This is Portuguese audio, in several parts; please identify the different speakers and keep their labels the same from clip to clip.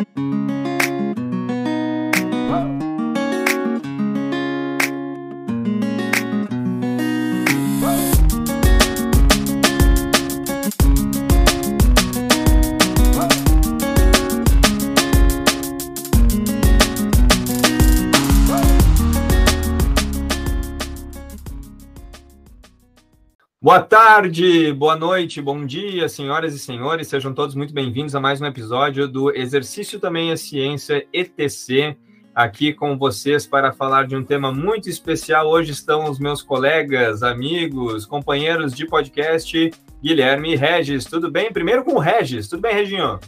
Speaker 1: Thank you. Boa tarde, boa noite, bom dia, senhoras e senhores, sejam todos muito bem-vindos a mais um episódio do Exercício Também é Ciência ETC, aqui com vocês para falar de um tema muito especial. Hoje estão os meus colegas, amigos, companheiros de podcast, Guilherme e Regis. Tudo bem? Primeiro com o Regis. Tudo bem, Reginho?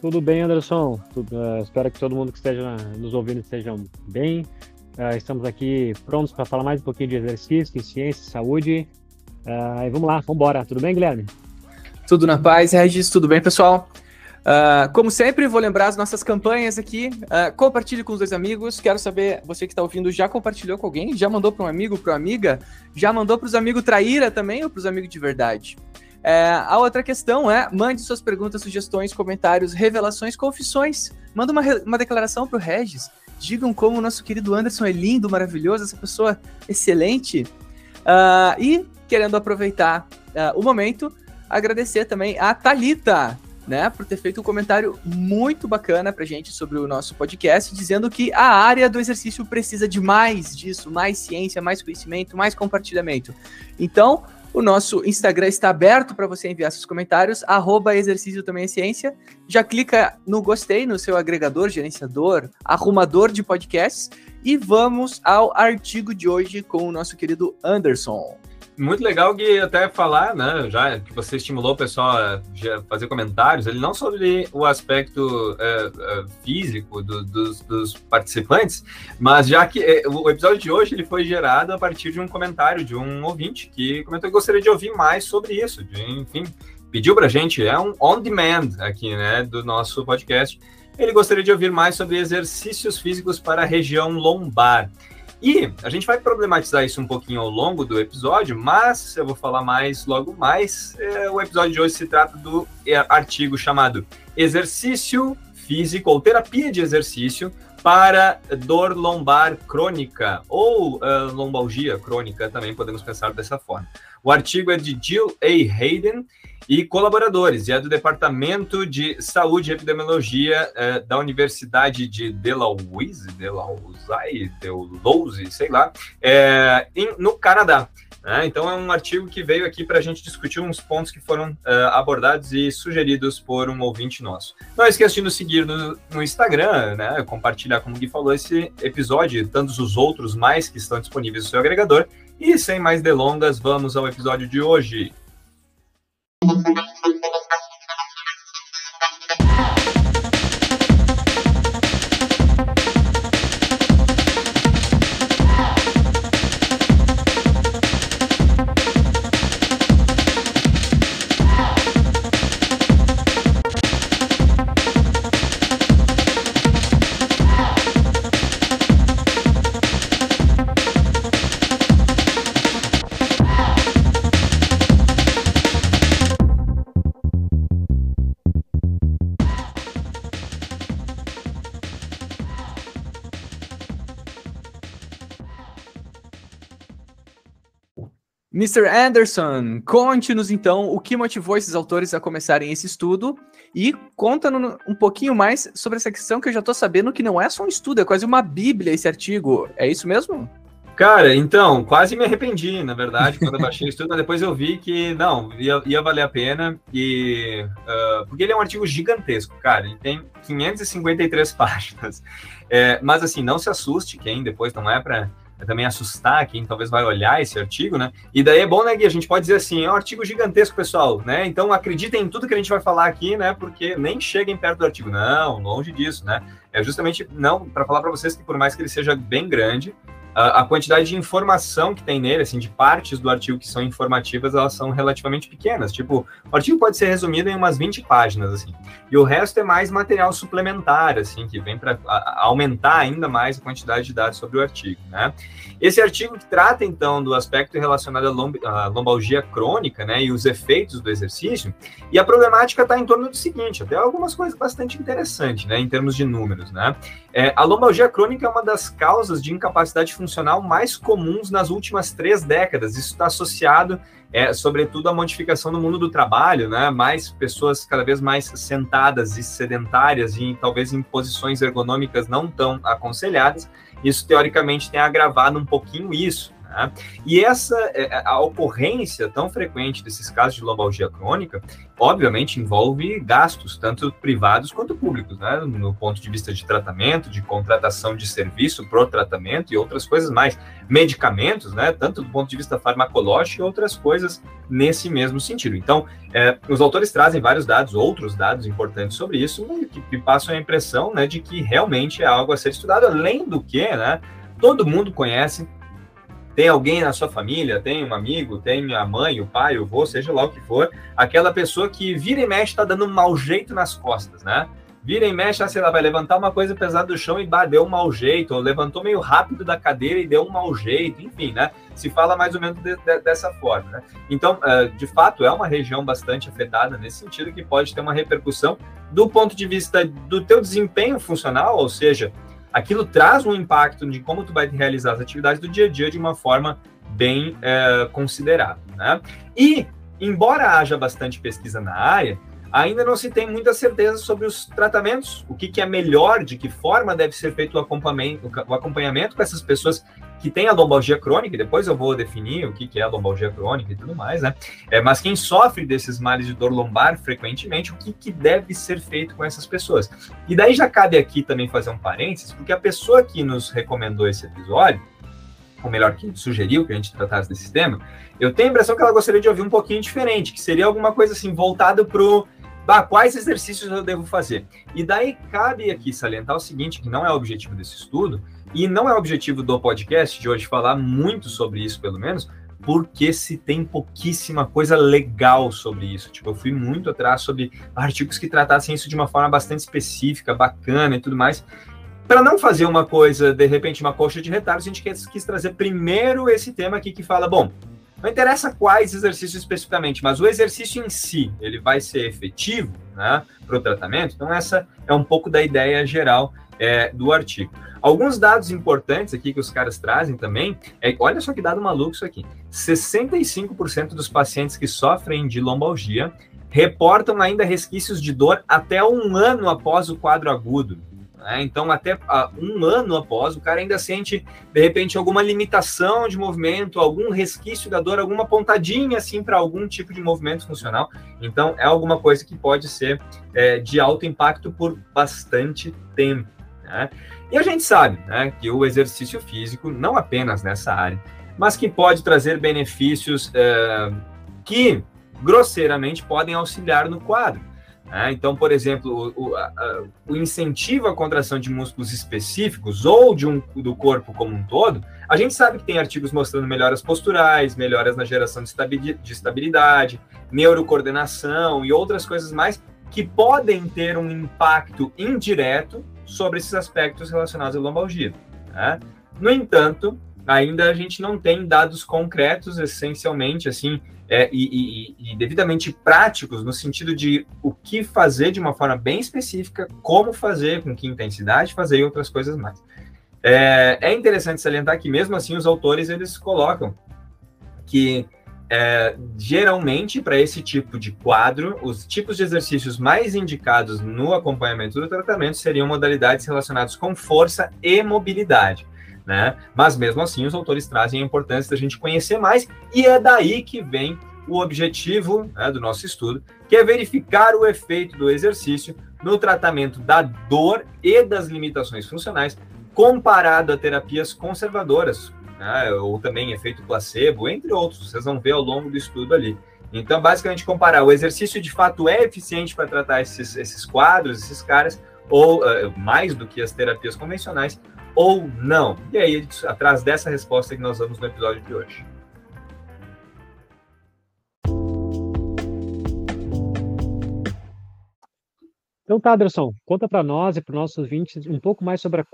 Speaker 2: Tudo bem, Anderson. Tudo, uh, espero que todo mundo que esteja nos ouvindo esteja bem. Uh, estamos aqui prontos para falar mais um pouquinho de exercício, ciência, saúde. Uh, vamos lá, vamos embora. Tudo bem, Guilherme?
Speaker 3: Tudo na paz, Regis. Tudo bem, pessoal? Uh, como sempre, vou lembrar as nossas campanhas aqui. Uh, compartilhe com os dois amigos. Quero saber, você que está ouvindo, já compartilhou com alguém? Já mandou para um amigo, para uma amiga? Já mandou para os amigos traíra também ou para os amigos de verdade? Uh, a outra questão é: mande suas perguntas, sugestões, comentários, revelações, confissões. Manda uma, uma declaração para o Regis. Digam como o nosso querido Anderson é lindo, maravilhoso, essa pessoa excelente. Uh, e querendo aproveitar uh, o momento, agradecer também a Talita, né, por ter feito um comentário muito bacana pra gente sobre o nosso podcast, dizendo que a área do exercício precisa de mais disso, mais ciência, mais conhecimento, mais compartilhamento. Então, o nosso Instagram está aberto para você enviar seus comentários, arroba exercício também é ciência. Já clica no gostei no seu agregador, gerenciador, arrumador de podcasts e vamos ao artigo de hoje com o nosso querido Anderson.
Speaker 1: Muito legal que até falar, né, já que você estimulou o pessoal a fazer comentários, ele não sobre o aspecto é, é, físico do, dos, dos, participantes, mas já que é, o episódio de hoje ele foi gerado a partir de um comentário de um ouvinte que comentou que gostaria de ouvir mais sobre isso, de, enfim, pediu para gente, é um on-demand aqui, né, do nosso podcast, ele gostaria de ouvir mais sobre exercícios físicos para a região lombar. E a gente vai problematizar isso um pouquinho ao longo do episódio, mas eu vou falar mais logo mais. É, o episódio de hoje se trata do artigo chamado Exercício Físico ou Terapia de Exercício para dor lombar crônica ou uh, lombalgia crônica, também podemos pensar dessa forma. O artigo é de Jill A. Hayden e colaboradores, e é do Departamento de Saúde e Epidemiologia é, da Universidade de Delaware, Delaware, Delaware, sei lá, é, em, no Canadá. Né? Então é um artigo que veio aqui para a gente discutir uns pontos que foram uh, abordados e sugeridos por um ouvinte nosso. Não esqueça de nos seguir no, no Instagram, né? compartilhar, como o Gui falou, esse episódio e tantos os outros mais que estão disponíveis no seu agregador. E sem mais delongas, vamos ao episódio de hoje. Mr. Anderson, conte-nos então o que motivou esses autores a começarem esse estudo e conta-nos um pouquinho mais sobre essa questão que eu já estou sabendo que não é só um estudo, é quase uma bíblia esse artigo. É isso mesmo? Cara, então, quase me arrependi, na verdade, quando eu baixei o estudo, mas depois eu vi que, não, ia, ia valer a pena, e, uh, porque ele é um artigo gigantesco, cara, ele tem 553 páginas, é, mas assim, não se assuste, quem depois não é para também assustar quem talvez vai olhar esse artigo, né? E daí é bom, né, Gui? A gente pode dizer assim, é um artigo gigantesco, pessoal, né? Então acreditem em tudo que a gente vai falar aqui, né? Porque nem cheguem perto do artigo. Não, longe disso, né? É justamente não para falar para vocês que por mais que ele seja bem grande, a, quantidade de informação que tem nele, assim, de partes do artigo que são informativas, elas são relativamente pequenas. Tipo, o artigo pode ser resumido em umas 20 páginas, assim. E o resto é mais material suplementar, assim, que vem para aumentar ainda mais a quantidade de dados sobre o artigo, né? Esse artigo que trata, então, do aspecto relacionado à, lomb à lombalgia crônica, né, e os efeitos do exercício, e a problemática está em torno do seguinte, até algumas coisas bastante interessantes, né, em termos de números, né? É, a lombalgia crônica é uma das causas de incapacidade funcional mais comuns nas últimas três décadas. Isso está associado, é, sobretudo, à modificação do mundo do trabalho, né? Mais pessoas cada vez mais sentadas e sedentárias e talvez em posições ergonômicas não tão aconselhadas. Isso, teoricamente, tem agravado um pouquinho isso. Né? E essa é, a ocorrência tão frequente desses casos de lombalgia crônica, obviamente envolve gastos, tanto privados quanto públicos, né? no ponto de vista de tratamento, de contratação de serviço para o tratamento e outras coisas mais. Medicamentos, né? tanto do ponto de vista farmacológico e outras coisas nesse mesmo sentido. Então, é, os autores trazem vários dados, outros dados importantes sobre isso, que, que passam a impressão né, de que realmente é algo a ser estudado, além do que, né? Todo mundo conhece tem alguém na sua família, tem um amigo, tem a mãe, o pai, o avô, seja lá o que for, aquela pessoa que vira e mexe está dando um mau jeito nas costas, né? Vira e mexe, ah, sei lá, vai levantar uma coisa pesada do chão e bah, deu um mau jeito, ou levantou meio rápido da cadeira e deu um mau jeito, enfim, né? Se fala mais ou menos de, de, dessa forma, né? Então, uh, de fato, é uma região bastante afetada nesse sentido que pode ter uma repercussão do ponto de vista do teu desempenho funcional, ou seja, aquilo traz um impacto de como tu vai realizar as atividades do dia a dia de uma forma bem é. Né? E, embora haja bastante pesquisa na área, ainda não se tem muita certeza sobre os tratamentos, o que, que é melhor, de que forma deve ser feito o acompanhamento, o acompanhamento com essas pessoas que têm a lombalgia crônica, e depois eu vou definir o que, que é a lombalgia crônica e tudo mais, né? É, mas quem sofre desses males de dor lombar frequentemente, o que, que deve ser feito com essas pessoas? E daí já cabe aqui também fazer um parênteses, porque a pessoa que nos recomendou esse episódio, ou melhor, que sugeriu que a gente tratasse desse tema, eu tenho a impressão que ela gostaria de ouvir um pouquinho diferente, que seria alguma coisa assim, voltado para o bah, quais exercícios eu devo fazer? E daí cabe aqui salientar o seguinte, que não é o objetivo desse estudo, e não é o objetivo do podcast de hoje falar muito sobre isso, pelo menos, porque se tem pouquíssima coisa legal sobre isso. Tipo, eu fui muito atrás sobre artigos que tratassem isso de uma forma bastante específica, bacana e tudo mais. Para não fazer uma coisa, de repente, uma coxa de retalhos, a gente quis trazer primeiro esse tema aqui que fala, bom, não interessa quais exercícios especificamente, mas o exercício em si, ele vai ser efetivo né, para o tratamento. Então, essa é um pouco da ideia geral é, do artigo. Alguns dados importantes aqui que os caras trazem também, é, olha só que dado maluco isso aqui. 65% dos pacientes que sofrem de lombalgia reportam ainda resquícios de dor até um ano após o quadro agudo. Né? Então, até uh, um ano após, o cara ainda sente, de repente, alguma limitação de movimento, algum resquício da dor, alguma pontadinha, assim, para algum tipo de movimento funcional. Então, é alguma coisa que pode ser é, de alto impacto por bastante tempo. Né? E a gente sabe né, que o exercício físico, não apenas nessa área, mas que pode trazer benefícios é, que grosseiramente podem auxiliar no quadro. Né? Então, por exemplo, o, o, a, o, incentivo à contração de músculos específicos ou de um, do corpo como um todo, a gente sabe que tem artigos mostrando melhoras posturais, melhoras na geração de, de estabilidade, neurocoordenação e outras coisas mais que podem ter um impacto indireto sobre esses aspectos relacionados à lombalgia. Né? No entanto, ainda a gente não tem dados concretos, essencialmente, assim, é, e, e, e, devidamente práticos no sentido de o que fazer de uma forma bem específica, como fazer, com que intensidade fazer e outras coisas mais. É, é interessante salientar que mesmo assim os autores eles colocam que é, geralmente para esse tipo de quadro, os tipos de exercícios mais indicados no acompanhamento do tratamento seriam modalidades relacionadas com força e mobilidade né? Mas mesmo assim, os autores trazem a importância da gente conhecer mais, e é daí que vem o objetivo né, do nosso estudo, que é verificar o efeito do exercício no tratamento da dor e das limitações funcionais, comparado a terapias conservadoras, né, ou também efeito placebo, entre outros, vocês vão ver ao longo do estudo ali. Então, basicamente, comparar o exercício de fato é eficiente para tratar esses, esses quadros, esses caras, ou uh, mais do que as terapias convencionais, ou não? E aí, atrás dessa resposta que nós vamos no episódio de hoje.
Speaker 2: Então tá, Anderson, conta para nós e para os nossos ouvintes um pouco mais sobre a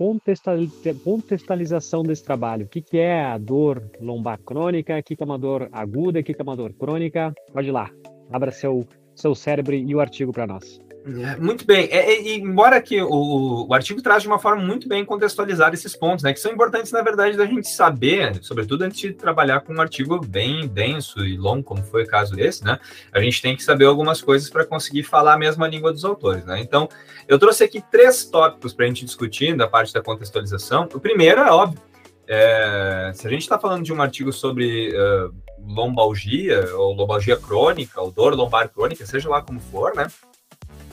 Speaker 2: contextualização desse trabalho. O que, que é a dor lombar crônica, o que, que é uma dor aguda, o que, que é uma dor crônica. Pode ir lá, abra seu, seu cérebro e o artigo para nós.
Speaker 1: É, muito bem. É, é, embora que o, o, artigo traz de uma forma muito bem contextualizada esses pontos, né, que são importantes, na verdade, da gente saber, sobretudo antes de trabalhar com um artigo bem denso e longo, como foi o caso desse, né, a gente tem que saber algumas coisas para conseguir falar a mesma língua dos autores. Né? Então, eu trouxe aqui três tópicos para a gente discutir da parte da contextualização. O primeiro é óbvio. É, se a gente está falando de um artigo sobre uh, lombalgia, ou lombalgia crônica, ou dor lombar crônica, seja lá como for, né?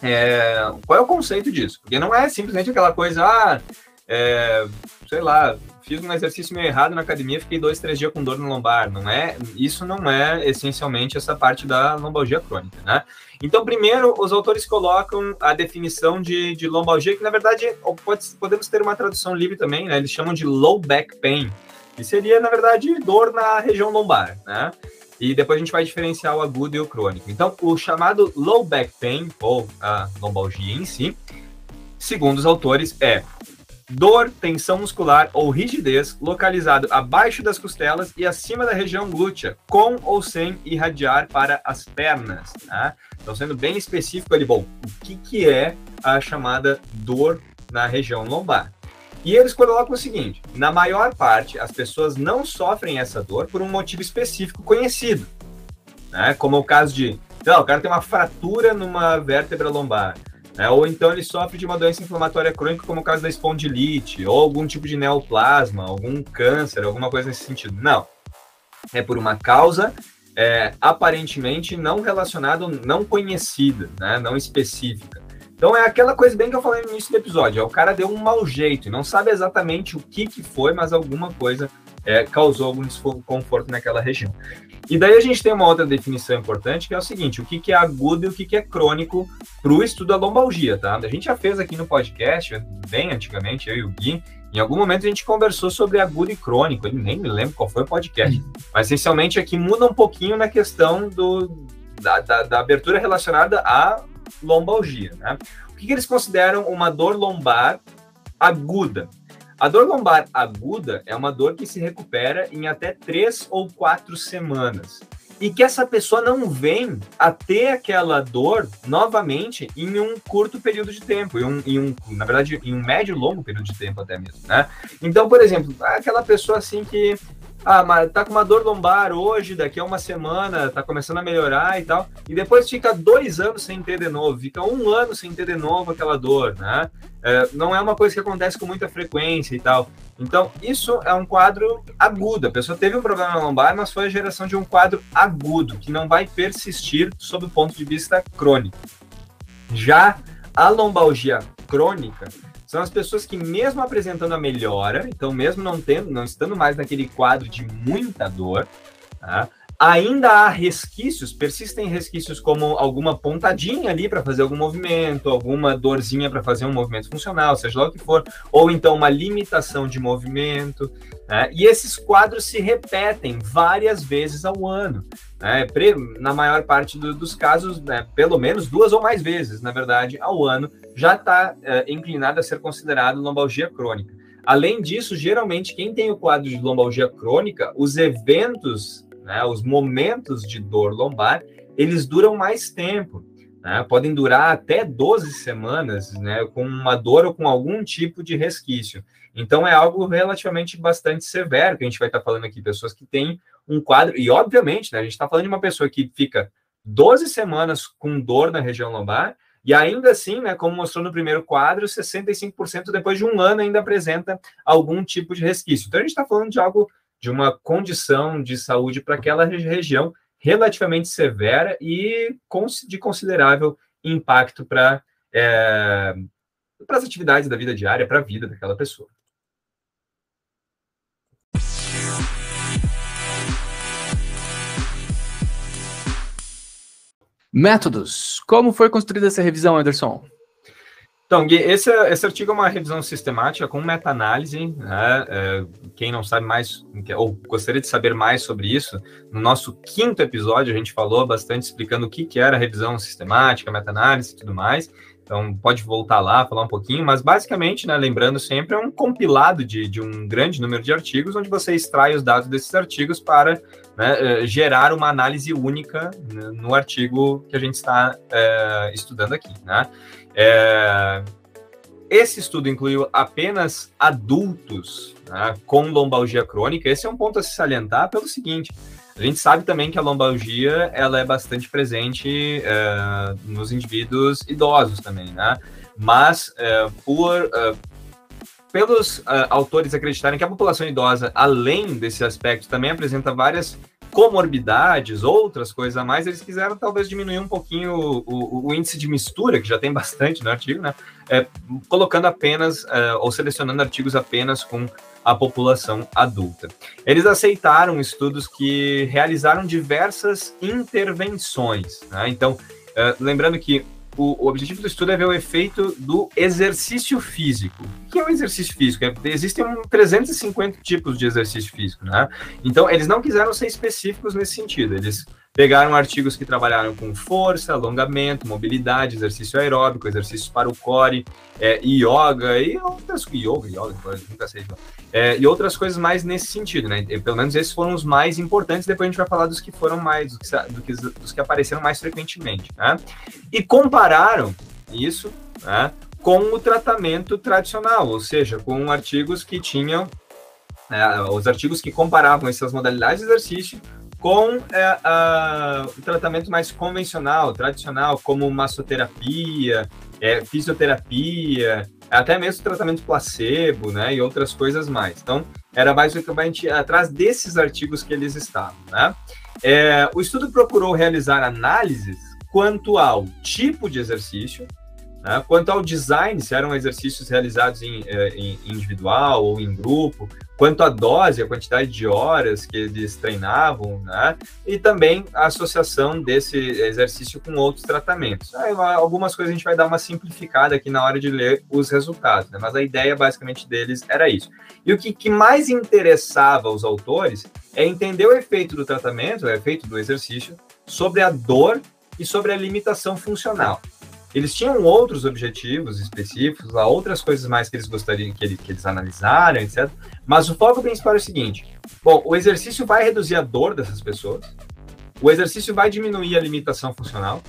Speaker 1: É, qual é o conceito disso? Porque não é simplesmente aquela coisa, ah, é, sei lá, fiz um exercício meio errado na academia, fiquei dois, três dias com dor no lombar. Não é, isso não é essencialmente essa parte da lombalgia crônica, né? Então, primeiro, os autores colocam a definição de, de lombalgia, que na verdade pode, podemos ter uma tradução livre também, né? Eles chamam de low back pain, que seria, na verdade, dor na região lombar, né? E depois a gente vai diferenciar o agudo e o crônico. Então, o chamado low back pain, ou a lombalgia em si, segundo os autores, é dor, tensão muscular ou rigidez localizado abaixo das costelas e acima da região glútea, com ou sem irradiar para as pernas. Tá? Então, sendo bem específico ali, bom, o que, que é a chamada dor na região lombar? E eles colocam o seguinte: na maior parte, as pessoas não sofrem essa dor por um motivo específico conhecido, né? Como o caso de, então, o cara tem uma fratura numa vértebra lombar, né? Ou então ele sofre de uma doença inflamatória crônica, como o caso da espondilite, ou algum tipo de neoplasma, algum câncer, alguma coisa nesse sentido. Não. É por uma causa é, aparentemente não relacionada, não conhecida, né? Não específica. Então é aquela coisa bem que eu falei no início do episódio. O cara deu um mau jeito e não sabe exatamente o que, que foi, mas alguma coisa é, causou algum desconforto naquela região. E daí a gente tem uma outra definição importante que é o seguinte: o que, que é agudo e o que, que é crônico para o estudo da lombalgia, tá? A gente já fez aqui no podcast, bem antigamente, eu e o Gui, em algum momento a gente conversou sobre agudo e crônico, eu nem me lembro qual foi o podcast, mas essencialmente aqui muda um pouquinho na questão do, da, da, da abertura relacionada a lombalgia. Né? O que, que eles consideram uma dor lombar aguda? A dor lombar aguda é uma dor que se recupera em até três ou quatro semanas. E que essa pessoa não vem a ter aquela dor novamente em um curto período de tempo, em um, em um, na verdade, em um médio longo período de tempo até mesmo, né? Então, por exemplo, aquela pessoa assim que ah, mas tá com uma dor lombar hoje, daqui a uma semana, tá começando a melhorar e tal. E depois fica dois anos sem ter de novo, fica um ano sem ter de novo aquela dor, né? É, não é uma coisa que acontece com muita frequência e tal. Então, isso é um quadro agudo. A pessoa teve um problema lombar, mas foi a geração de um quadro agudo, que não vai persistir sob o ponto de vista crônico. Já a lombalgia crônica são as pessoas que, mesmo apresentando a melhora, então mesmo não tendo, não estando mais naquele quadro de muita dor, tá? ainda há resquícios, persistem resquícios como alguma pontadinha ali para fazer algum movimento, alguma dorzinha para fazer um movimento funcional, seja lá o que for, ou então uma limitação de movimento. Né? E esses quadros se repetem várias vezes ao ano. Né? Na maior parte do, dos casos, né? pelo menos duas ou mais vezes, na verdade, ao ano, já está é, inclinado a ser considerado lombalgia crônica. Além disso, geralmente, quem tem o quadro de lombalgia crônica, os eventos, né, os momentos de dor lombar, eles duram mais tempo. Né? Podem durar até 12 semanas, né, com uma dor ou com algum tipo de resquício. Então, é algo relativamente bastante severo que a gente vai estar falando aqui. Pessoas que têm um quadro, e obviamente, né, a gente está falando de uma pessoa que fica 12 semanas com dor na região lombar, e ainda assim, né, como mostrou no primeiro quadro, 65% depois de um ano ainda apresenta algum tipo de resquício. Então a gente está falando de algo, de uma condição de saúde para aquela região relativamente severa e de considerável impacto para é, as atividades da vida diária, para a vida daquela pessoa.
Speaker 3: Métodos. Como foi construída essa revisão, Anderson?
Speaker 1: Então, Gui, esse, esse artigo é uma revisão sistemática com meta-análise. Né? É, quem não sabe mais, ou gostaria de saber mais sobre isso, no nosso quinto episódio a gente falou bastante explicando o que, que era revisão sistemática, meta-análise e tudo mais. Então, pode voltar lá, falar um pouquinho, mas basicamente, né, lembrando sempre, é um compilado de, de um grande número de artigos, onde você extrai os dados desses artigos para né, eh, gerar uma análise única no artigo que a gente está é, estudando aqui. Né? É, esse estudo incluiu apenas adultos né, com lombalgia crônica. Esse é um ponto a se salientar pelo seguinte: a gente sabe também que a lombalgia ela é bastante presente é, nos indivíduos idosos também, né? Mas por pelos autores acreditarem que a população idosa, além desse aspecto, também apresenta várias comorbidades, outras coisas a mais, eles quiseram talvez diminuir um pouquinho o, o, o índice de mistura, que já tem bastante no artigo, né? É, colocando apenas, é, ou selecionando artigos apenas com a população adulta. Eles aceitaram estudos que realizaram diversas intervenções, né? Então, é, lembrando que o, o, objetivo do estudo é ver o efeito do exercício físico. O que é o exercício físico? É, existem 350 tipos de exercício físico, né? Então, eles não quiseram ser específicos nesse sentido. Eles Pegaram artigos que trabalharam com força, alongamento, mobilidade, exercício aeróbico, exercícios para o core, é, yoga e outras yoga, yoga, nunca sei. É, e outras coisas mais nesse sentido, né? Pelo menos esses foram os mais importantes. Depois a gente vai falar dos que foram mais, dos que, do que, dos que apareceram mais frequentemente, né? E compararam isso, né? Com o tratamento tradicional, ou seja, com artigos que tinham é, os artigos que comparavam essas modalidades de exercício com é, a, o tratamento mais convencional, tradicional, como massoterapia, é, fisioterapia, até mesmo tratamento placebo, né, e outras coisas mais. Então, era basicamente atrás desses artigos que eles estavam, né? É, o estudo procurou realizar análises quanto ao tipo de exercício, né? Quanto ao design, se eram exercícios realizados em, eh, em, individual ou em grupo, quanto à dose, a quantidade de horas que eles treinavam, né? e também a associação desse exercício com outros tratamentos. Aí, algumas coisas a gente vai dar uma simplificada aqui na hora de ler os resultados, né? mas a ideia basicamente deles era isso. E o que, que mais interessava os autores é entender o efeito do tratamento, o efeito do exercício, sobre a dor e sobre a limitação funcional. Eles tinham outros objetivos específicos, há outras coisas mais que eles gostariam que, ele, que eles analisaram, etc. Mas o foco principal é o seguinte: bom, o exercício vai reduzir a dor dessas pessoas, o exercício vai diminuir a limitação funcional,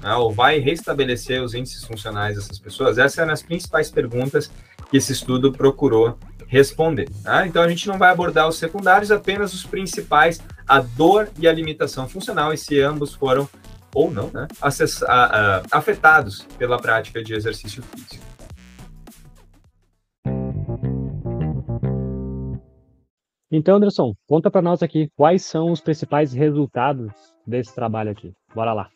Speaker 1: né, ou vai restabelecer os índices funcionais dessas pessoas? Essas eram as principais perguntas que esse estudo procurou responder. Tá? Então a gente não vai abordar os secundários, apenas os principais, a dor e a limitação funcional, e se ambos foram ou não, né, acess, a, a, afetados pela prática de exercício físico.
Speaker 2: Então, Anderson, conta para nós aqui quais são os principais resultados desse trabalho aqui. Bora lá.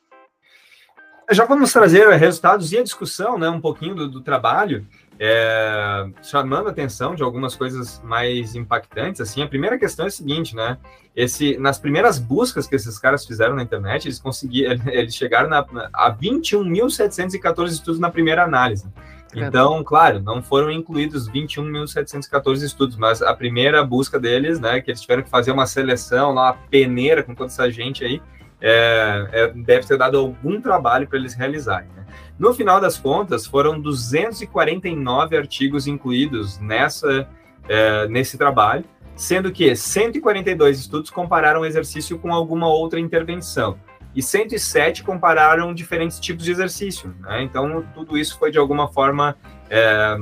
Speaker 1: Já vamos trazer resultados e a discussão, né, um pouquinho do, do trabalho é, chamando a atenção de algumas coisas mais impactantes, assim, a primeira questão é a seguinte, né, esse, nas primeiras buscas que esses caras fizeram na internet, eles conseguiram, eles chegaram na, a 21.714 estudos na primeira análise. Então, claro, não foram incluídos 21.714 estudos, mas a primeira busca deles, né, que eles tiveram que fazer uma seleção, uma peneira com toda essa gente aí, é, é, deve ter dado algum trabalho para eles realizarem. Né? No final das contas, foram 249 artigos incluídos nessa, é, nesse trabalho, sendo que 142 estudos compararam o exercício com alguma outra intervenção e 107 compararam diferentes tipos de exercício. Né? Então, tudo isso foi de alguma forma é,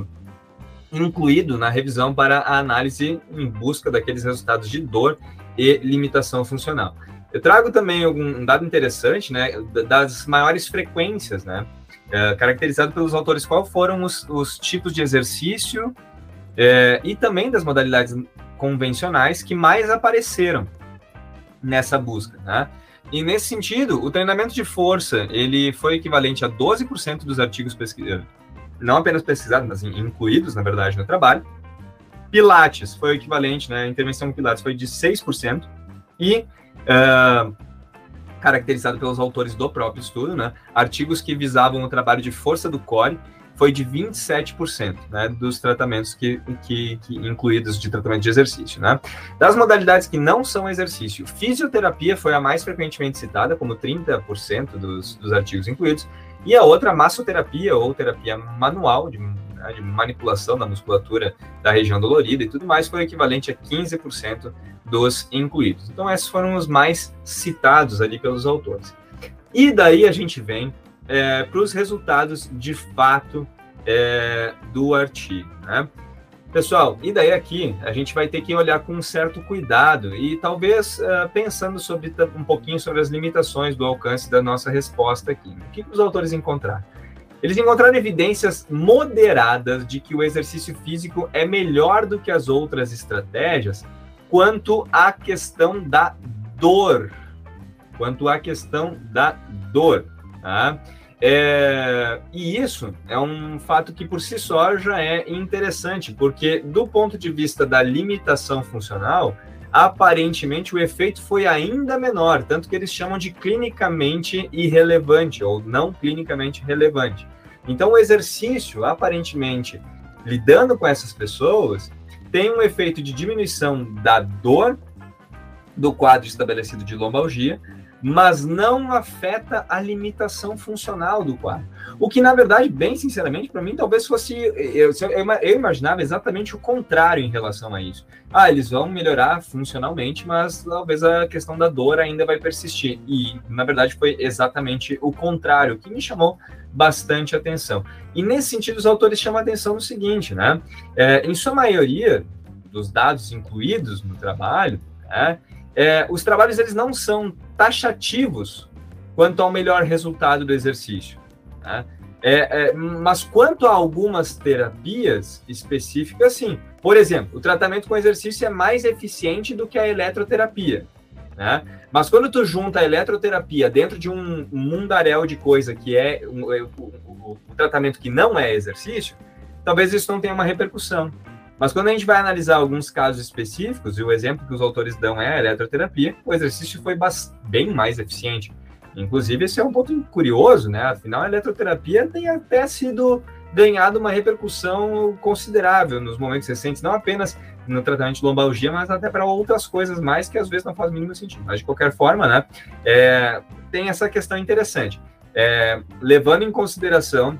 Speaker 1: incluído na revisão para a análise em busca daqueles resultados de dor e limitação funcional. Eu trago também um dado interessante, né, das maiores frequências, né, é, caracterizado pelos autores qual foram os, os tipos de exercício é, e também das modalidades convencionais que mais apareceram nessa busca, né? E nesse sentido, o treinamento de força, ele foi equivalente a 12% dos artigos pesquisados, não apenas pesquisados, mas incluídos, na verdade, no trabalho. Pilates foi o equivalente, né? A intervenção com Pilates foi de 6%. E uh, caracterizado pelos autores do próprio estudo, né? Artigos que visavam o trabalho de força do core foi de 27%, né, dos tratamentos que, que, que, incluídos de tratamento de exercício, né. Das modalidades que não são exercício, fisioterapia foi a mais frequentemente citada, como 30% dos, dos artigos incluídos, e a outra, massoterapia ou terapia manual, de, né, de manipulação da musculatura da região dolorida e tudo mais, foi equivalente a 15% dos incluídos. Então, esses foram os mais citados ali pelos autores. E daí a gente vem é, para os resultados de fato é, do artigo. Né? Pessoal, e daí aqui a gente vai ter que olhar com um certo cuidado e talvez uh, pensando sobre um pouquinho sobre as limitações do alcance da nossa resposta aqui. O que, que os autores encontraram? Eles encontraram evidências moderadas de que o exercício físico é melhor do que as outras estratégias quanto à questão da dor. Quanto à questão da dor. Tá? É, e isso é um fato que por si só já é interessante, porque do ponto de vista da limitação funcional, aparentemente o efeito foi ainda menor, tanto que eles chamam de clinicamente irrelevante ou não clinicamente relevante. Então, o exercício, aparentemente, lidando com essas pessoas, tem um efeito de diminuição da dor do quadro estabelecido de lombalgia, mas não afeta a limitação funcional do quadro. O que, na verdade, bem sinceramente, para mim, talvez fosse. Eu, eu, imaginava exatamente o contrário em relação a isso. Ah, eles vão melhorar funcionalmente, mas talvez a questão da dor ainda vai persistir. E, na verdade, foi exatamente o contrário, que me chamou bastante atenção. E, nesse sentido, os autores chamam a atenção no seguinte, né? É, em sua maioria dos dados incluídos no trabalho, né, é, os trabalhos eles não são taxativos quanto ao melhor resultado do exercício. Né? É, é, mas quanto a algumas terapias específicas, sim. Por exemplo, o tratamento com exercício é mais eficiente do que a eletroterapia. Né? Mas quando tu junta a eletroterapia dentro de um mundaréu de coisa que é o, o, o, o tratamento que não é exercício, talvez isso não tenha uma repercussão. Mas quando a gente vai analisar alguns casos específicos, e o exemplo que os autores dão é a eletroterapia, o exercício foi bem mais eficiente. Inclusive, esse é um ponto curioso, né? Afinal, a eletroterapia tem até sido ganhado uma repercussão considerável nos momentos recentes, não apenas no tratamento de lombalgia, mas até para outras coisas mais que às vezes não faz mínimo sentido. Mas de qualquer forma, né, é, tem essa questão interessante. É, levando em consideração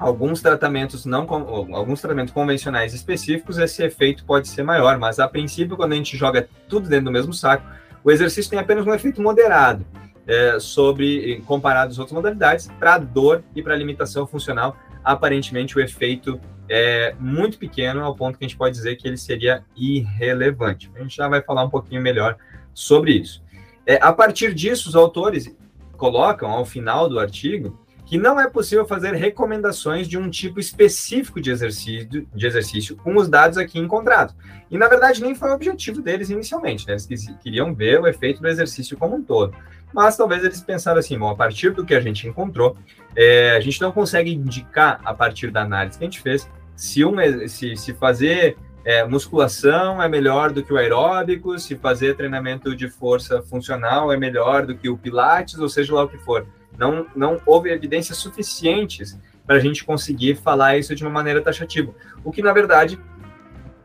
Speaker 1: alguns tratamentos não alguns tratamentos convencionais específicos esse efeito pode ser maior, mas a princípio quando a gente joga tudo dentro do mesmo saco, o exercício tem apenas um efeito moderado é, sobre comparado às outras modalidades para dor e para limitação funcional. Aparentemente o efeito é muito pequeno ao ponto que a gente pode dizer que ele seria irrelevante. A gente já vai falar um pouquinho melhor sobre isso. É, a partir disso, os autores colocam ao final do artigo que não é possível fazer recomendações de um tipo específico de exercício, de exercício com os dados aqui encontrados. E, na verdade, nem foi o objetivo deles inicialmente, né? Eles queriam ver o efeito do exercício como um todo. Mas talvez eles pensaram assim, bom, a partir do que a gente encontrou, é, a gente não consegue indicar, a partir da análise que a gente fez, se, um, se, se fazer é, musculação é melhor do que o aeróbico, se fazer treinamento de força funcional é melhor do que o pilates, ou seja lá o que for. Não, não houve evidências suficientes para a gente conseguir falar isso de uma maneira taxativa. O que, na verdade,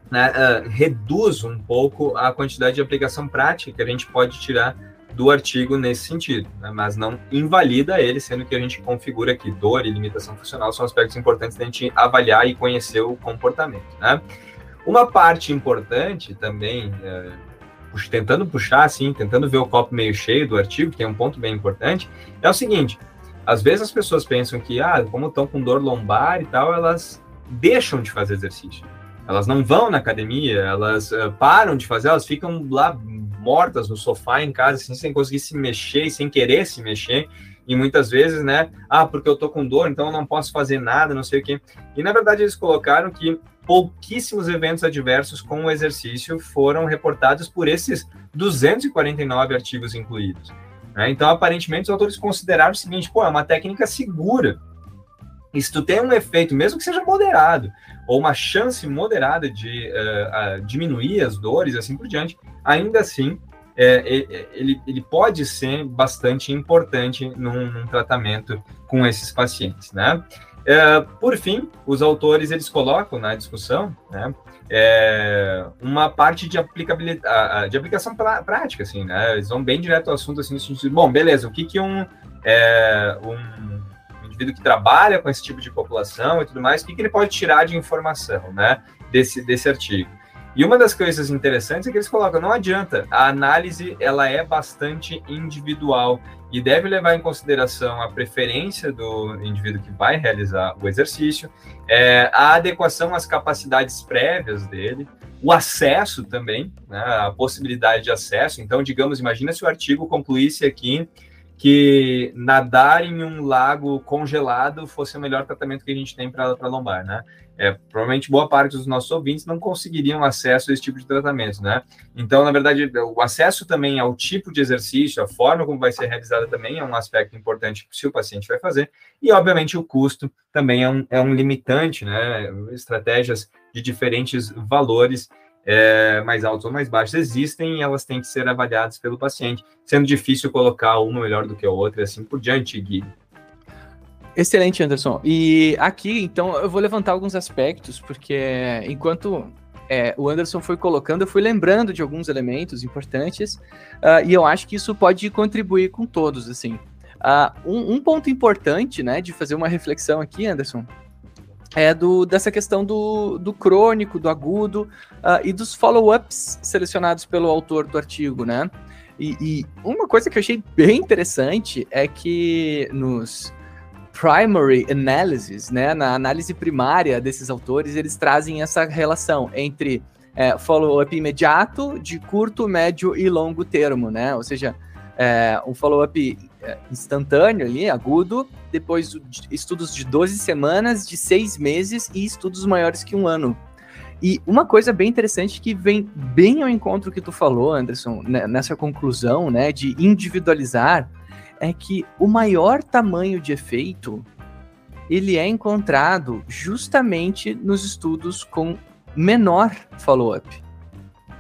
Speaker 1: né, uh, reduz um pouco a quantidade de aplicação prática que a gente pode tirar do artigo nesse sentido, né, mas não invalida ele, sendo que a gente configura aqui dor e limitação funcional são aspectos importantes da gente avaliar e conhecer o comportamento. Né? Uma parte importante também, uh, tentando puxar assim, tentando ver o copo meio cheio do artigo, que tem um ponto bem importante, é o seguinte: às vezes as pessoas pensam que, ah, como estão com dor lombar e tal, elas deixam de fazer exercício. Elas não vão na academia, elas uh, param de fazer, elas ficam lá mortas no sofá em casa, assim, sem conseguir se mexer, sem querer se mexer. E muitas vezes, né? Ah, porque eu tô com dor, então eu não posso fazer nada, não sei o quê. E na verdade eles colocaram que pouquíssimos eventos adversos com o exercício foram reportados por esses 249 artigos incluídos. Né? Então, aparentemente, os autores consideraram o seguinte: pô, é uma técnica segura. E se tu tem um efeito, mesmo que seja moderado, ou uma chance moderada de uh, uh, diminuir as dores, assim por diante, ainda assim, é, ele, ele pode ser bastante importante num, num tratamento com esses pacientes, né? É, por fim, os autores eles colocam na discussão, né, é, uma parte de aplicabilidade, de aplicação prática, assim, né? Eles vão bem direto ao assunto, assim, no sentido, bom, beleza, o que que um, é, um indivíduo que trabalha com esse tipo de população e tudo mais, o que, que ele pode tirar de informação, né, desse, desse artigo. E uma das coisas interessantes é que eles colocam, não adianta, a análise ela é bastante individual e deve levar em consideração a preferência do indivíduo que vai realizar o exercício, é, a adequação às capacidades prévias dele, o acesso também, né, a possibilidade de acesso. Então, digamos, imagina se o artigo concluísse aqui que nadar em um lago congelado fosse o melhor tratamento que a gente tem para lombar, né? é, provavelmente boa parte dos nossos ouvintes não conseguiriam acesso a esse tipo de tratamento, né? Então, na verdade, o acesso também ao tipo de exercício, a forma como vai ser realizada também é um aspecto importante se o paciente vai fazer, e obviamente o custo também é um, é um limitante, né? Estratégias de diferentes valores, é, mais altos ou mais baixos, existem e elas têm que ser avaliadas pelo paciente, sendo difícil colocar uma melhor do que a outra e assim por diante, Gui.
Speaker 3: Excelente, Anderson. E aqui, então, eu vou levantar alguns aspectos, porque enquanto é, o Anderson foi colocando, eu fui lembrando de alguns elementos importantes, uh, e eu acho que isso pode contribuir com todos, assim. Uh, um, um, ponto importante, né, de fazer uma reflexão aqui, Anderson, é do, dessa questão do, do crônico, do agudo, uh, e dos follow-ups selecionados pelo autor do artigo, né? E, e uma coisa que eu achei bem interessante é que nos primary analysis, né, na análise primária desses autores, eles trazem essa relação entre é, follow-up imediato, de curto, médio e longo termo, né? Ou seja, é, um follow-up instantâneo ali, agudo, depois estudos de 12 semanas, de 6 meses e estudos maiores que um ano. E uma coisa bem interessante que vem bem ao encontro que tu falou, Anderson, né, nessa conclusão, né, de individualizar é que o maior tamanho de efeito ele é encontrado justamente nos estudos com menor follow-up.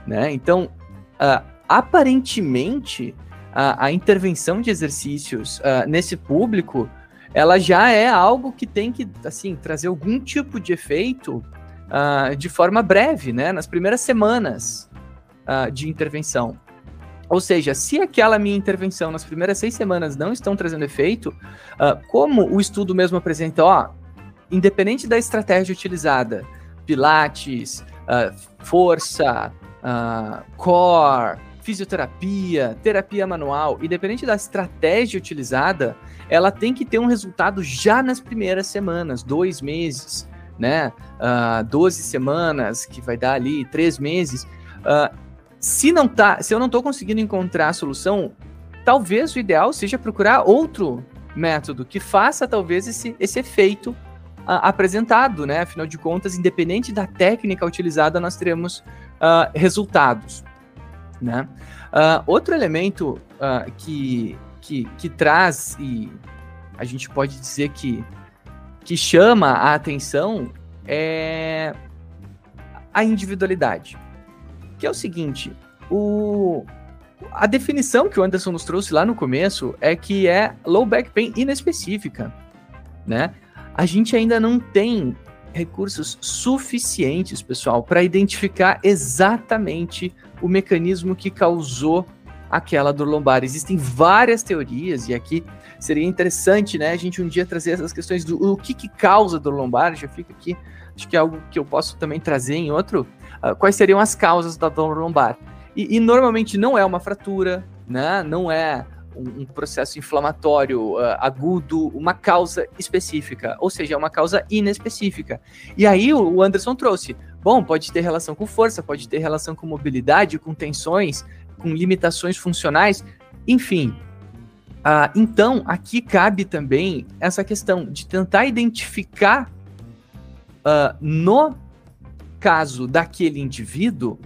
Speaker 3: Né? Então, uh, aparentemente, a, a, intervenção de exercícios uh, nesse público ela já é algo que tem que assim trazer algum tipo de efeito uh, de forma breve, né? nas primeiras semanas de intervenção. Ou seja, se aquela minha intervenção nas primeiras seis semanas não estão trazendo efeito, uh, como o estudo mesmo apresenta, ó, independente da estratégia utilizada, pilates, uh, força, uh, core, fisioterapia, terapia manual, independente da estratégia utilizada, ela tem que ter um resultado já nas primeiras semanas, dois meses, né? Uh, 12 semanas, que vai dar ali três meses. Uh, se não tá, se eu não estou conseguindo encontrar a solução, talvez o ideal seja procurar outro método que faça talvez esse, esse efeito uh, apresentado, né? Afinal de contas, independente da técnica utilizada, nós teremos uh, resultados, né? Uh, outro elemento que, que, que traz e a gente pode dizer que, que chama a atenção é a individualidade que é o seguinte, o, a definição que o Anderson nos trouxe lá no começo é que é low back pain inespecífica, né? A gente ainda não tem recursos suficientes, pessoal, para identificar exatamente o mecanismo que causou aquela dor lombar. Existem várias teorias e aqui seria interessante, né, a gente um dia trazer essas questões do o que, que causa dor lombar. Já fica aqui, acho que é algo que eu posso também trazer em outro uh, quais seriam as causas da dor lombar. E, e, normalmente não é uma fratura, né? não é um, um processo inflamatório uh, agudo, uma causa específica, ou seja, é uma causa inespecífica. E aí o Anderson trouxe, bom, pode ter relação com força, pode ter relação com mobilidade, com tensões, com limitações funcionais, enfim. Uh, então, aqui cabe também essa questão de tentar identificar uh, no caso daquele indivíduo,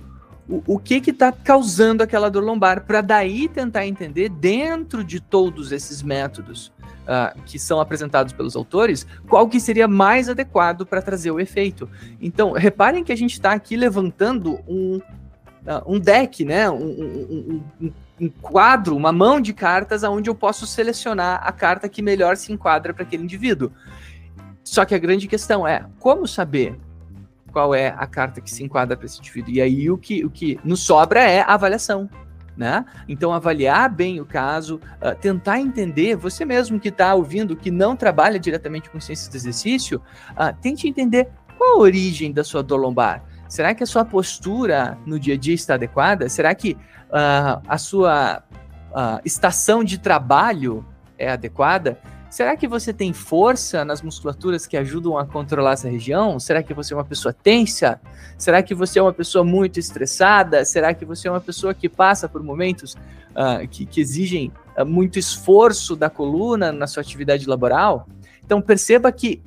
Speaker 3: o, o que que está causando aquela dor lombar, para daí tentar entender dentro de todos esses métodos uh, que são apresentados pelos autores, qual que seria mais adequado para trazer o efeito. Então, reparem que a gente está aqui levantando um, uh, um deck, né? Um, um, um, um, quadro, uma mão de cartas, onde eu posso selecionar a carta que melhor se enquadra para aquele indivíduo. só que a grande questão é como saber qual é a carta que se enquadra para esse indivíduo. E aí o que, o que nos sobra é a avaliação. Né? Então, avaliar bem o caso, uh, tentar entender, você mesmo que está ouvindo, que não trabalha diretamente com ciências do exercício, uh, tente entender qual a origem da sua dor lombar. Será que a sua postura no dia a dia está adequada? Será que uh, a sua estação de trabalho é adequada? Será que você tem força nas musculaturas que ajudam a controlar essa região? Será que você é uma pessoa tensa? Será que você é uma pessoa muito estressada? Será que você é uma pessoa que passa por momentos uh, que, que, exigem uh, muito esforço da coluna na sua atividade laboral? Então perceba que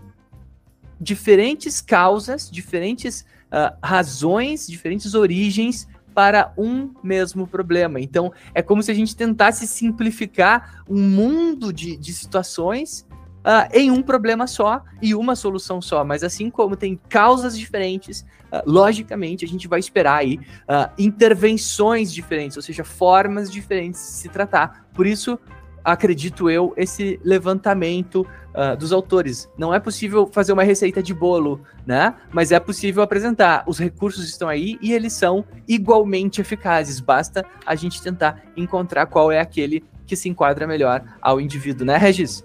Speaker 3: diferentes causas, diferentes uh, razões, diferentes origens para um mesmo problema. Então, é como se a gente tentasse simplificar um mundo de, de situações uh, em um problema só e uma solução só. Mas assim como tem causas diferentes, uh, logicamente a gente vai esperar aí uh, intervenções diferentes, ou seja, formas diferentes de se tratar. Por isso, acredito eu, esse levantamento uh, dos autores. Não é possível fazer uma receita de bolo, né? Mas é possível apresentar. Os recursos estão aí e eles são igualmente eficazes. Basta a gente tentar encontrar qual é aquele que se enquadra melhor ao indivíduo, né, Regis?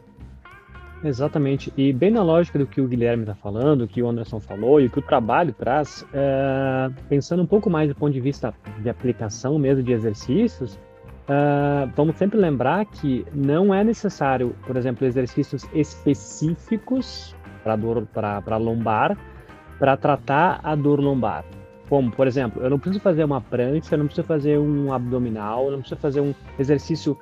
Speaker 2: Exatamente. E bem na lógica do que o Guilherme está falando, que o Anderson falou e que o trabalho traz, é, pensando um pouco mais do ponto de vista de aplicação mesmo de exercícios, Uh, vamos sempre lembrar que não é necessário, por exemplo, exercícios específicos para lombar para tratar a dor lombar. Como, por exemplo, eu não preciso fazer uma prancha, eu não preciso fazer um abdominal, eu não preciso fazer um exercício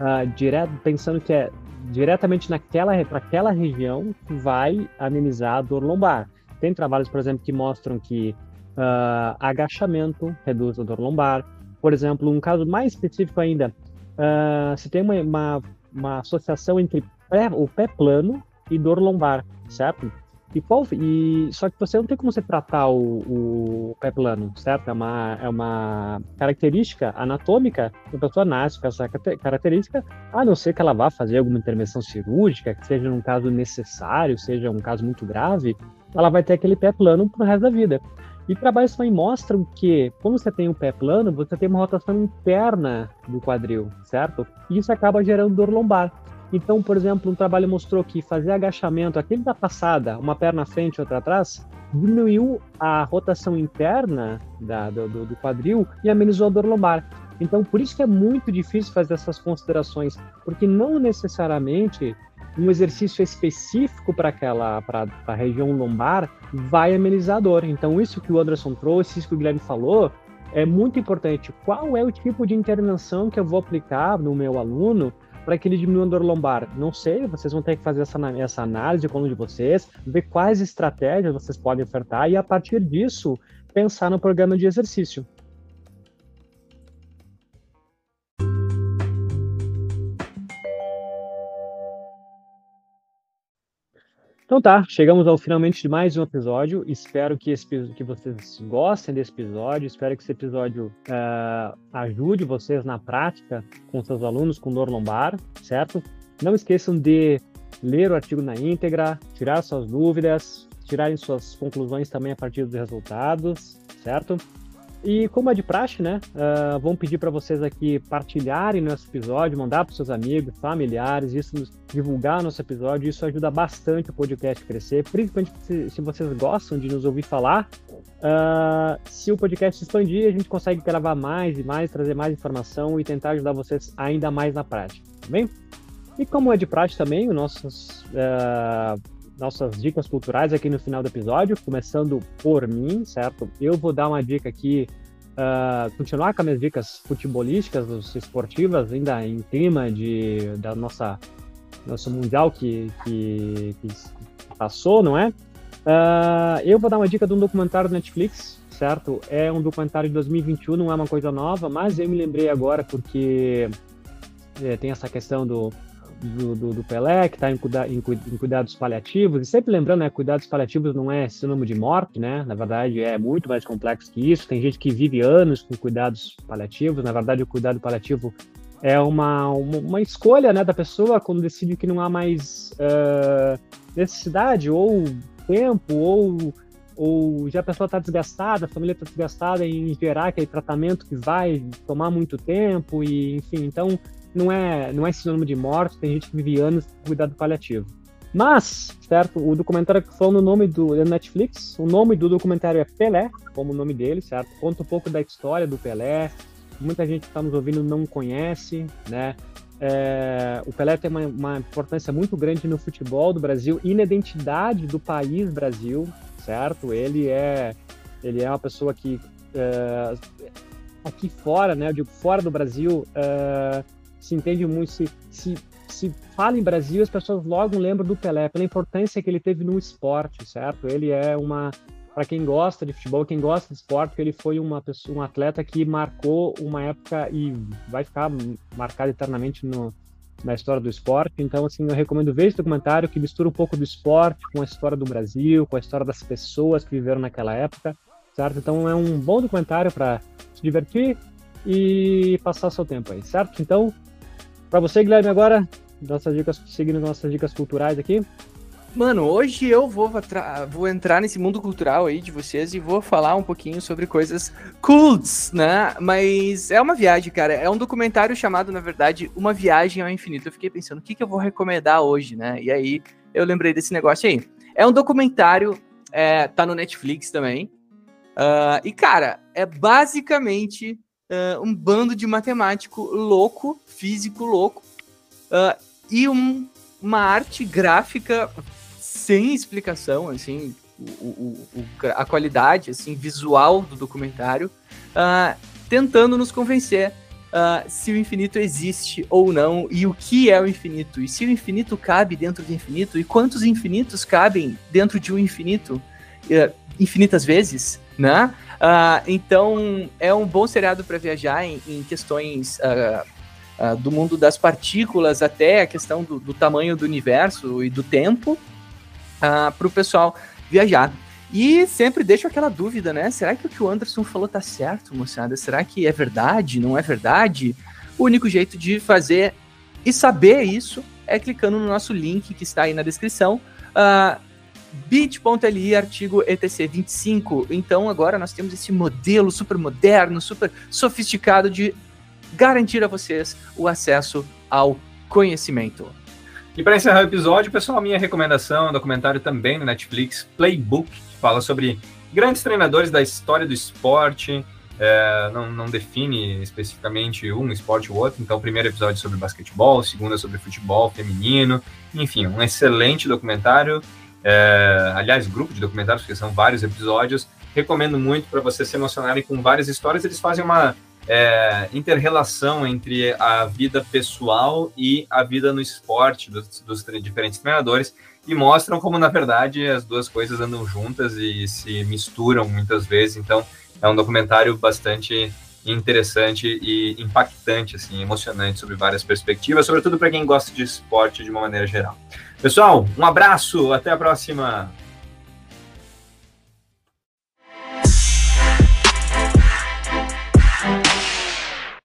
Speaker 2: uh, direto, pensando que é diretamente naquela para aquela região que vai amenizar a dor lombar. Tem trabalhos, por exemplo, que mostram que uh, agachamento reduz a dor lombar, por exemplo, um caso mais específico ainda, uh, se tem uma, uma, uma associação entre pé, o pé plano e dor lombar, certo? E, qual, e só que você não tem como você tratar o, o pé plano, certo? É uma, é uma característica anatômica que a pessoa nasce com essa característica, a não ser que ela vá fazer alguma intervenção cirúrgica, que seja um caso necessário, seja um caso muito grave, ela vai ter aquele pé plano pro resto da vida. E trabalhos também mostram que, quando você tem um pé plano, você tem uma rotação interna do quadril, certo? E isso acaba gerando dor lombar. Então, por exemplo, um trabalho mostrou que fazer agachamento, aquele da passada, uma perna à frente e outra atrás, diminuiu a rotação interna da, do, do quadril e amenizou a dor lombar. Então, por isso que é muito difícil fazer essas considerações, porque não necessariamente um exercício específico para aquela para a região lombar vai amenizar a dor. Então isso que o Anderson trouxe, isso que o Guilherme falou, é muito importante. Qual é o tipo de intervenção que eu vou aplicar no meu aluno para que ele diminua a dor lombar? Não sei, vocês vão ter que fazer essa, essa análise com o de vocês, ver quais estratégias vocês podem ofertar e a partir disso pensar no programa de exercício. Então tá, chegamos ao finalmente de mais um episódio. Espero que, esse, que vocês gostem desse episódio. Espero que esse episódio uh, ajude vocês na prática com seus alunos com dor lombar, certo? Não esqueçam de ler o artigo na íntegra, tirar suas dúvidas, tirarem suas conclusões também a partir dos resultados, certo? E como é de praxe, né? Uh, vamos pedir para vocês aqui partilharem nosso episódio, mandar para seus amigos, familiares, isso divulgar nosso episódio, isso ajuda bastante o podcast crescer, principalmente se, se vocês gostam de nos ouvir falar. Uh, se o podcast expandir, a gente consegue gravar mais e mais, trazer mais informação e tentar ajudar vocês ainda mais na prática, tá bem? E como é de praxe também, os nossos uh, nossas dicas culturais aqui no final do episódio, começando por mim, certo? Eu vou dar uma dica aqui, uh, continuar com as minhas dicas futebolísticas, esportivas, ainda em clima de, da nossa nosso mundial que, que, que passou, não é? Uh, eu vou dar uma dica de um documentário do Netflix, certo? É um documentário de 2021, não é uma coisa nova, mas eu me lembrei agora porque é, tem essa questão do do, do, do Pelé, que está em, cuida, em, em, cuidados paliativos, e sempre lembrando, né, cuidados paliativos não é sinônimo de morte, né, na verdade é muito mais complexo que isso, tem gente que vive anos com cuidados paliativos, na verdade o cuidado paliativo é uma, uma, uma, escolha né, da pessoa quando decide que não há mais uh, necessidade ou tempo ou, ou já a pessoa está desgastada, a família está desgastada em gerar aquele tratamento que vai tomar muito tempo e enfim, então não é não é sinônimo de morte, tem gente que vive anos com cuidado paliativo. Mas, certo, o documentário que falou no nome do da Netflix, o nome do documentário é Pelé, como o nome dele, certo? Conta um pouco da história do Pelé, muita gente que está nos ouvindo não conhece, né? É, o Pelé tem uma, uma, importância muito grande no futebol do Brasil e na identidade do país Brasil, certo? Ele é ele é uma pessoa que é, aqui fora, né? Eu digo fora do Brasil, é, se entende muito, se, se, se fala em Brasil, as pessoas logo lembram do Pelé pela importância que ele teve no esporte, certo? Ele é uma para quem gosta de futebol, quem gosta de esporte, ele foi uma pessoa, um atleta que marcou uma época e vai ficar marcado eternamente no, na história do esporte. Então, assim, eu recomendo ver esse documentário que mistura um pouco do esporte com a história do Brasil, com a história das pessoas que viveram naquela época, certo? Então, é um bom documentário para se divertir e passar seu tempo aí, certo? Então, para você, Guilherme, agora, nossas dicas, seguindo nossas dicas culturais aqui,
Speaker 3: Mano, hoje eu vou, vou entrar nesse mundo cultural aí de vocês e vou falar um pouquinho sobre coisas cults, né? Mas é uma viagem, cara. É um documentário chamado, na verdade, Uma Viagem ao Infinito. Eu fiquei pensando, o que, que eu vou recomendar hoje, né? E aí eu lembrei desse negócio aí. É um documentário, é, tá no Netflix também. Uh, e, cara, é basicamente uh, um bando de matemático louco, físico louco, uh, e um, uma arte gráfica sem explicação, assim, o, o, o, a qualidade assim visual do documentário, uh, tentando nos convencer uh, se o infinito existe ou não e o que é o infinito e se o infinito cabe dentro do infinito e quantos infinitos cabem dentro de um infinito infinitas vezes, né? então é um bom seriado para viajar em, em questões do mundo das partículas até a questão do, do tamanho do universo e do tempo uh, para o pessoal viajar. E sempre deixo aquela dúvida, né? Será que o que o Anderson falou tá certo, moçada? Será que é verdade? Não é verdade? O único jeito de fazer e saber isso é clicando no nosso link que está aí na descrição. Uh, bit.ly artigo ETC 25. Então agora nós temos esse modelo super moderno, super sofisticado de garantir a vocês o acesso ao conhecimento.
Speaker 1: E para encerrar o episódio, pessoal, minha recomendação é um documentário também no Netflix, Playbook, que fala sobre grandes treinadores da história do esporte. É, não, não, define especificamente um esporte ou outro. Então, o primeiro episódio é sobre basquetebol, o segundo é sobre futebol feminino. Enfim, um excelente documentário. É, aliás, grupo de documentários, porque são vários episódios. Recomendo muito para vocês se emocionarem com várias histórias. Eles fazem uma é, interrelação entre a vida pessoal e a vida no esporte dos, dos diferentes treinadores e mostram como, na verdade, as duas coisas andam juntas e se misturam muitas vezes. Então, é um documentário bastante interessante e impactante, assim, emocionante sobre várias perspectivas, sobretudo para quem gosta de esporte de uma maneira geral. Pessoal, um abraço, até a próxima!